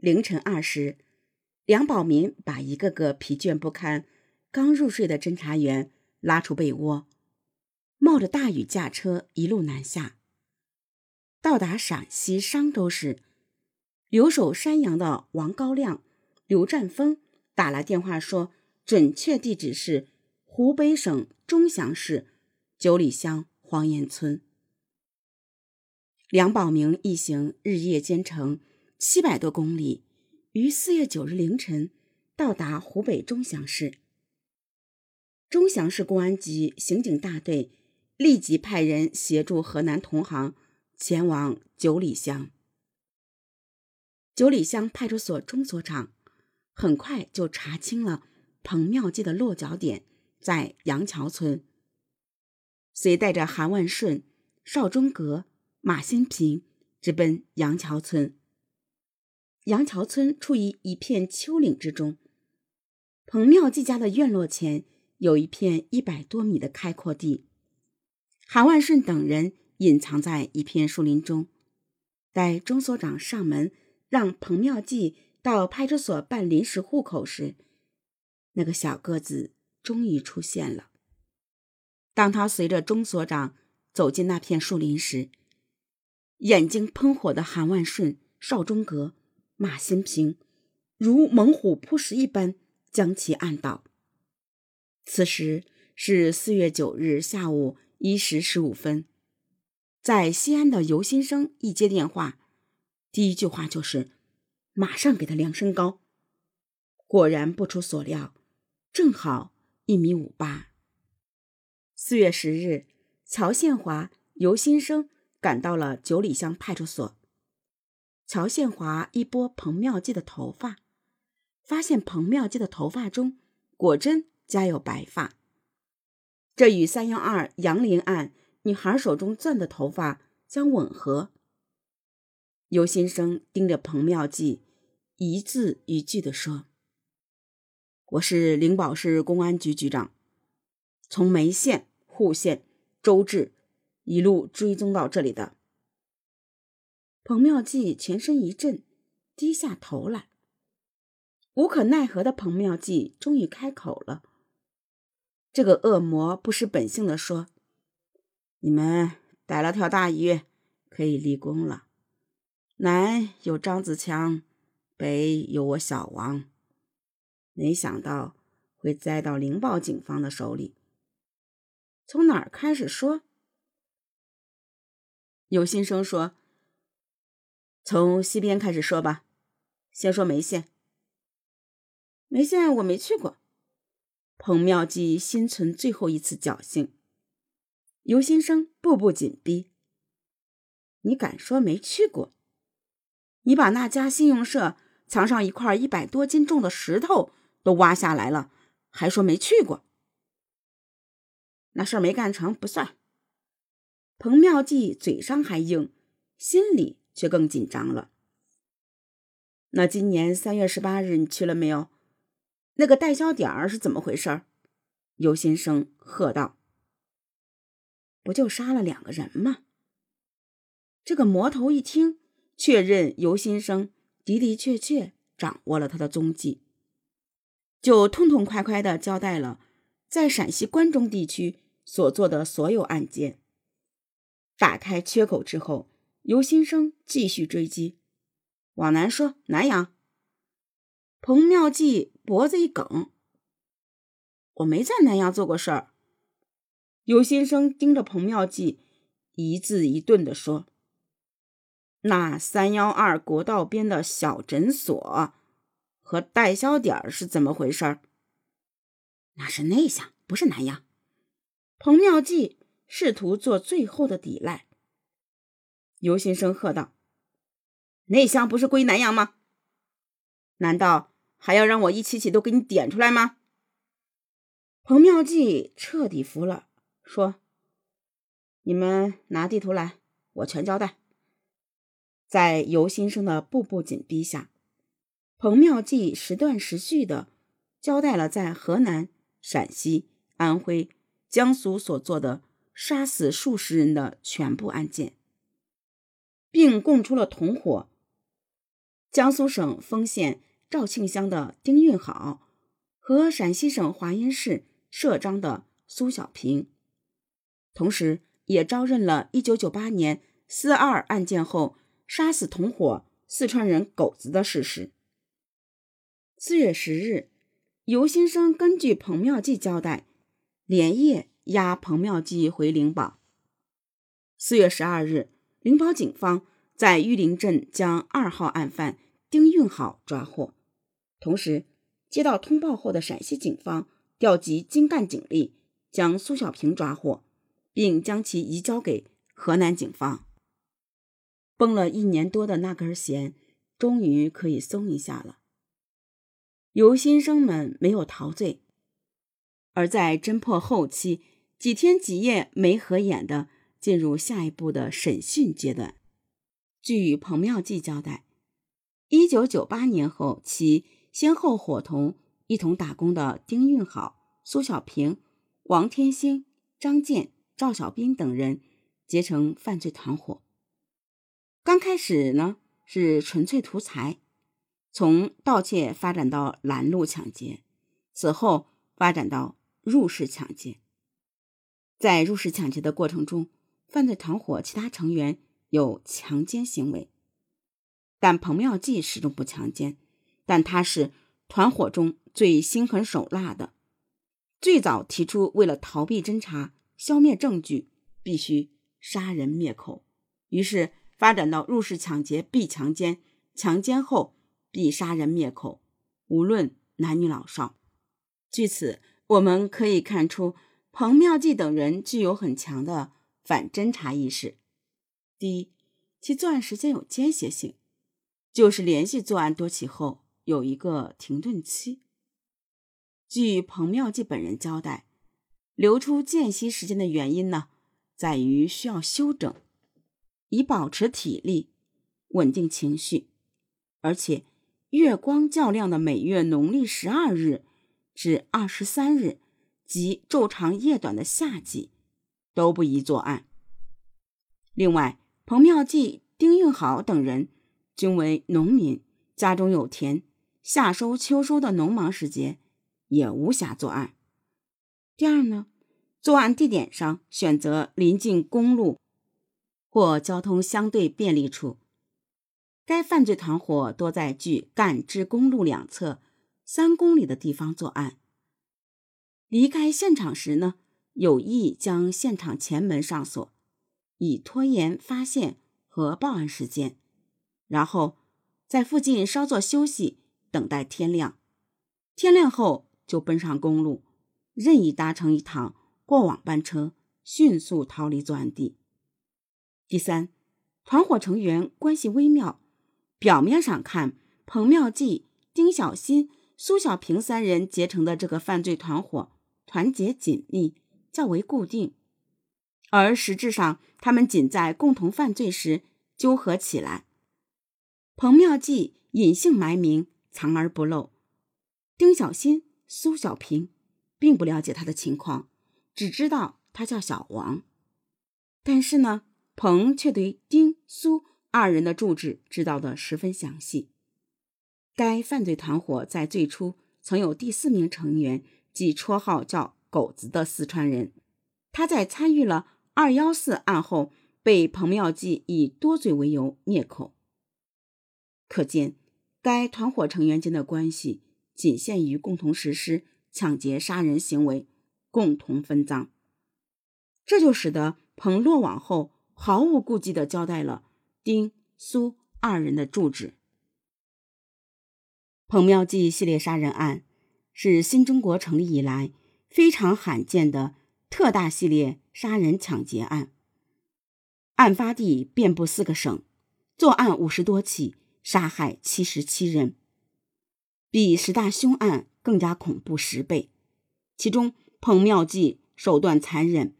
凌晨二时，梁宝民把一个个疲倦不堪、刚入睡的侦查员拉出被窝，冒着大雨驾车一路南下。到达陕西商州时，留守山阳的王高亮、刘占峰打来电话说，准确地址是湖北省钟祥市九里乡黄岩村。梁宝明一行日夜兼程七百多公里，于四月九日凌晨到达湖北钟祥市。钟祥市公安局刑警大队立即派人协助河南同行。前往九里乡。九里乡派出所钟所长很快就查清了彭妙计的落脚点在杨桥村，遂带着韩万顺、邵忠阁、马新平直奔杨桥村。杨桥村处于一片丘陵之中，彭妙计家的院落前有一片一百多米的开阔地，韩万顺等人。隐藏在一片树林中，待钟所长上门让彭妙计到派出所办临时户口时，那个小个子终于出现了。当他随着钟所长走进那片树林时，眼睛喷火的韩万顺、邵忠阁、马新平如猛虎扑食一般将其按倒。此时是四月九日下午一时十五分。在西安的尤新生一接电话，第一句话就是：“马上给他量身高。”果然不出所料，正好一米五八。四月十日，乔宪华、尤新生赶到了九里乡派出所。乔宪华一拨彭妙计的头发，发现彭妙计的头发中果真夹有白发，这与三幺二杨林案。女孩手中攥的头发相吻合。尤先生盯着彭妙计，一字一句地说：“我是灵宝市公安局局长，从眉县、户县、周至一路追踪到这里的。”彭妙计全身一震，低下头来。无可奈何的彭妙计终于开口了：“这个恶魔不失本性的说。”你们逮了条大鱼，可以立功了。南有张子强，北有我小王，没想到会栽到灵宝警方的手里。从哪儿开始说？有心生说：“从西边开始说吧。先说眉县。眉县我没去过。”彭妙计心存最后一次侥幸。尤先生步步紧逼。你敢说没去过？你把那家信用社藏上一块一百多斤重的石头都挖下来了，还说没去过？那事儿没干成不算。彭妙计嘴上还硬，心里却更紧张了。那今年三月十八日你去了没有？那个代销点儿是怎么回事？尤先生喝道。不就杀了两个人吗？这个魔头一听，确认尤先生的的确确掌握了他的踪迹，就痛痛快快的交代了在陕西关中地区所做的所有案件。打开缺口之后，尤先生继续追击，往南说南阳。彭妙计脖子一梗，我没在南阳做过事儿。尤先生盯着彭妙计，一字一顿地说：“那三幺二国道边的小诊所和代销点是怎么回事？那是内乡，不是南阳。”彭妙计试图做最后的抵赖。尤先生喝道：“内乡不是归南阳吗？难道还要让我一起起都给你点出来吗？”彭妙计彻底服了。说：“你们拿地图来，我全交代。”在尤先生的步步紧逼下，彭妙计时断时续的交代了在河南、陕西、安徽、江苏所做的杀死数十人的全部案件，并供出了同伙江苏省丰县肇庆乡的丁运好和陕西省华阴市社章的苏小平，同时也招认了1998年四二案件后杀死同伙四川人狗子的事实。四月十日，尤先生根据彭妙计交代，连夜押彭妙计回灵宝。四月十二日，灵宝警方在玉林镇将二号案犯丁运好抓获，同时接到通报后的陕西警方调集精干警力，将苏小平抓获，并将其移交给河南警方。绷了一年多的那根弦，终于可以松一下了。尤先生们没有陶醉，而在侦破后期几天几夜没合眼的。进入下一步的审讯阶段。据彭妙计交代，一九九八年后，其先后伙同一同打工的丁运好、苏小平、王天星、张健、赵小兵等人结成犯罪团伙。刚开始呢是纯粹图财，从盗窃发展到拦路抢劫，此后发展到入室抢劫。在入室抢劫的过程中，犯罪团伙其他成员有强奸行为，但彭妙计始终不强奸。但他是团伙中最心狠手辣的，最早提出为了逃避侦查、消灭证据，必须杀人灭口。于是发展到入室抢劫必强奸，强奸后必杀人灭口，无论男女老少。据此，我们可以看出彭妙计等人具有很强的。反侦查意识。第一，其作案时间有间歇性，就是连续作案多起后有一个停顿期。据彭妙计本人交代，留出间隙时间的原因呢，在于需要休整，以保持体力、稳定情绪，而且月光较亮的每月农历十二日至二十三日及昼长夜短的夏季。都不宜作案。另外，彭妙计、丁运好等人均为农民，家中有田，夏收秋收的农忙时节也无暇作案。第二呢，作案地点上选择临近公路或交通相对便利处。该犯罪团伙多在距干支公路两侧三公里的地方作案。离开现场时呢？有意将现场前门上锁，以拖延发现和报案时间，然后在附近稍作休息，等待天亮。天亮后就奔上公路，任意搭乘一趟过往班车，迅速逃离作案地。第三，团伙成员关系微妙，表面上看，彭妙计、丁小新、苏小平三人结成的这个犯罪团伙团结紧密。较为固定，而实质上，他们仅在共同犯罪时纠合起来。彭妙计隐姓埋名，藏而不露；丁小新、苏小平并不了解他的情况，只知道他叫小王。但是呢，彭却对丁、苏二人的住址知道的十分详细。该犯罪团伙在最初曾有第四名成员，即绰号叫。狗子的四川人，他在参与了二幺四案后，被彭妙计以多嘴为由灭口。可见，该团伙成员间的关系仅限于共同实施抢劫杀人行为，共同分赃。这就使得彭落网后毫无顾忌地交代了丁、苏二人的住址。彭妙计系列杀人案是新中国成立以来。非常罕见的特大系列杀人抢劫案，案发地遍布四个省，作案五十多起，杀害七十七人，比十大凶案更加恐怖十倍。其中，彭妙计手段残忍，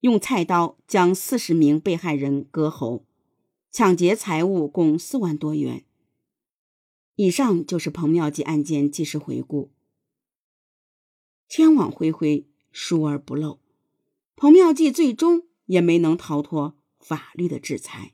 用菜刀将四十名被害人割喉，抢劫财物共四万多元。以上就是彭妙计案件纪实回顾。天网恢恢，疏而不漏。彭妙计最终也没能逃脱法律的制裁。